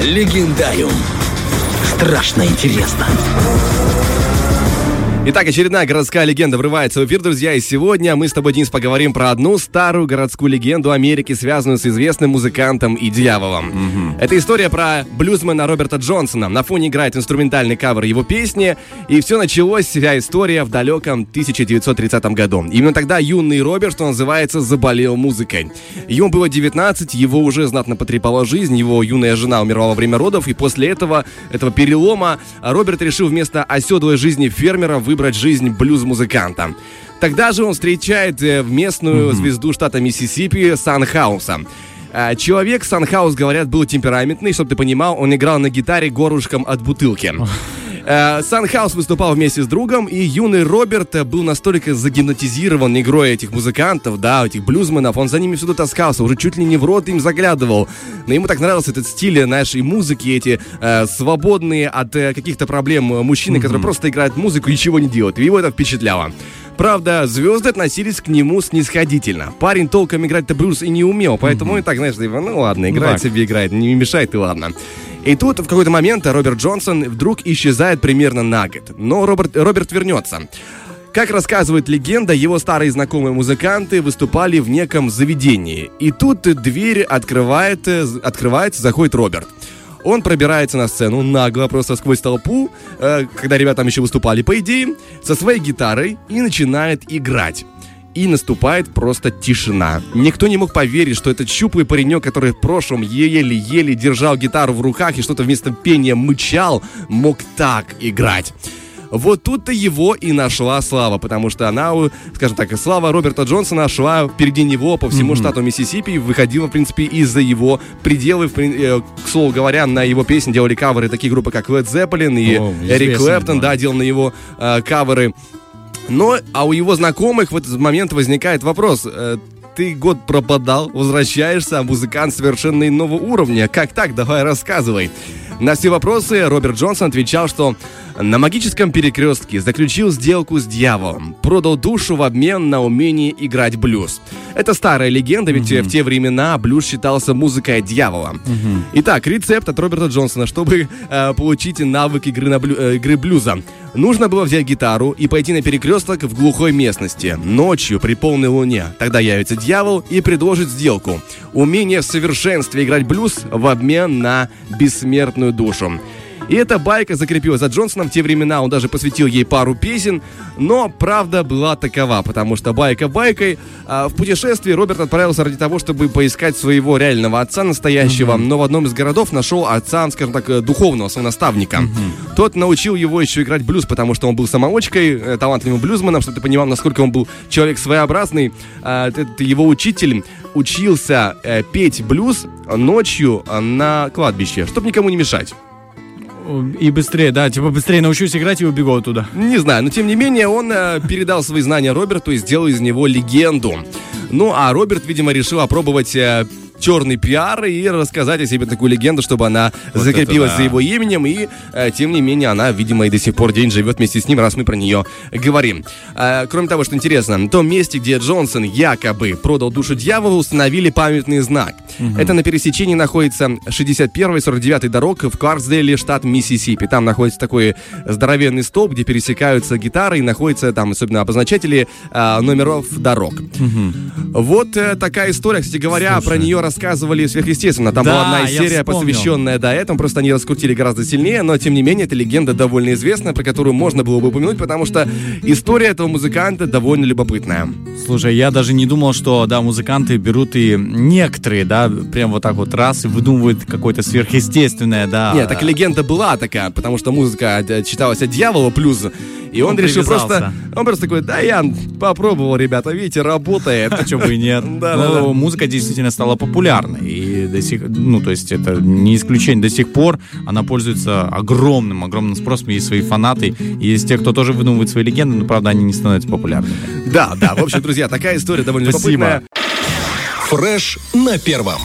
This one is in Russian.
Легендариум. Страшно интересно. Итак, очередная городская легенда врывается в эфир, друзья, и сегодня мы с тобой, Денис, поговорим про одну старую городскую легенду Америки, связанную с известным музыкантом и дьяволом. Угу. Это история про блюзмена Роберта Джонсона. На фоне играет инструментальный кавер его песни, и все началось, вся история в далеком 1930 году. Именно тогда юный Роберт, что называется, заболел музыкой. Ему было 19, его уже знатно потрепала жизнь, его юная жена умерла во время родов, и после этого, этого перелома, Роберт решил вместо оседлой жизни фермера выбрать жизнь блюз-музыканта. Тогда же он встречает э, местную mm-hmm. звезду штата Миссисипи Сан Хауса. Э, человек Сан Хаус, говорят, был темпераментный, чтобы ты понимал, он играл на гитаре горлышком от бутылки. Э, Сан Хаус выступал вместе с другом, и юный Роберт был настолько загипнотизирован игрой этих музыкантов, да, этих блюзменов, он за ними всюду таскался, уже чуть ли не в рот им заглядывал. Но ему так нравился этот стиль нашей музыки, эти э, свободные от э, каких-то проблем мужчины, mm-hmm. которые просто играют музыку и ничего не делают. И его это впечатляло. Правда, звезды относились к нему снисходительно. Парень толком играть-то блюз и не умел, поэтому mm-hmm. он так, знаешь, типа, ну ладно, играет ну, себе, играет, не мешает и ладно. И тут в какой-то момент Роберт Джонсон вдруг исчезает примерно на год. Но Роберт, Роберт вернется. Как рассказывает легенда, его старые знакомые музыканты выступали в неком заведении. И тут дверь открывает, открывается, заходит Роберт. Он пробирается на сцену нагло, просто сквозь толпу, э, когда ребята там еще выступали, по идее, со своей гитарой и начинает играть и наступает просто тишина. Никто не мог поверить, что этот щуплый паренек, который в прошлом еле-еле держал гитару в руках и что-то вместо пения мычал, мог так играть. Вот тут-то его и нашла слава, потому что она, скажем так, слава Роберта Джонсона шла впереди него по всему mm-hmm. штату Миссисипи и выходила, в принципе, из-за его пределы. Э, к слову говоря, на его песни делали каверы такие группы, как Led Zeppelin и oh, Эрик Клэптон, да, делал на его э, каверы но, а у его знакомых в этот момент возникает вопрос. Э, ты год пропадал, возвращаешься, а музыкант совершенно иного уровня. Как так? Давай рассказывай. На все вопросы Роберт Джонсон отвечал, что на магическом перекрестке заключил сделку с дьяволом, продал душу в обмен на умение играть блюз. Это старая легенда, ведь mm-hmm. в те времена блюз считался музыкой дьявола. Mm-hmm. Итак, рецепт от Роберта Джонсона, чтобы э, получить навык игры, на блю, э, игры блюза. Нужно было взять гитару и пойти на перекресток в глухой местности, ночью при полной луне. Тогда явится дьявол и предложит сделку. Умение в совершенстве играть блюз в обмен на бессмертную душу. И эта байка закрепилась за Джонсоном. В те времена он даже посвятил ей пару песен. Но правда была такова, потому что байка байкой. А в путешествии Роберт отправился ради того, чтобы поискать своего реального отца настоящего. Mm-hmm. Но в одном из городов нашел отца, скажем так, э, духовного, своего наставника. Mm-hmm. Тот научил его еще играть блюз, потому что он был самоучкой, э, талантливым блюзманом, чтобы ты понимал, насколько он был человек своеобразный. А, его учитель учился э, петь блюз ночью на кладбище, чтобы никому не мешать. И быстрее, да, типа быстрее научусь играть и убегу оттуда. Не знаю, но тем не менее он э, передал свои знания Роберту и сделал из него легенду. Ну, а Роберт, видимо, решил опробовать э, черный пиар и рассказать о себе такую легенду, чтобы она вот закрепилась да. за его именем. И, э, тем не менее, она, видимо, и до сих пор день живет вместе с ним, раз мы про нее говорим. Э, кроме того, что интересно, на том месте, где Джонсон якобы продал душу дьяволу, установили памятный знак. Угу. Это на пересечении находится 61 и 49 дорог в Кларксдейле, штат Миссисипи. Там находится такой здоровенный столб, где пересекаются гитары и находятся там особенно обозначатели э, номеров дорог. Угу. Вот э, такая история, кстати говоря, Слушай. про нее рассказывали сверхъестественно. Там да, была одна серия, посвященная до этого, просто они раскрутили гораздо сильнее, но тем не менее, эта легенда довольно известная, про которую можно было бы упомянуть, потому что история этого музыканта довольно любопытная. Слушай, я даже не думал, что, да, музыканты берут и некоторые, да, прям вот так вот раз и выдумывают какое-то сверхъестественное, да. Нет, так легенда была такая, потому что музыка э, читалась от дьявола плюс и он, он решил просто... Он просто такой, да, я попробовал, ребята, видите, работает. А что бы и нет. Да, да, да. Музыка действительно стала популярной. И до сих... Ну, то есть это не исключение. До сих пор она пользуется огромным, огромным спросом. Есть свои фанаты. Есть те, кто тоже выдумывает свои легенды, но, правда, они не становятся популярными. Да, да. В общем, друзья, такая история довольно Спасибо. Фреш на первом.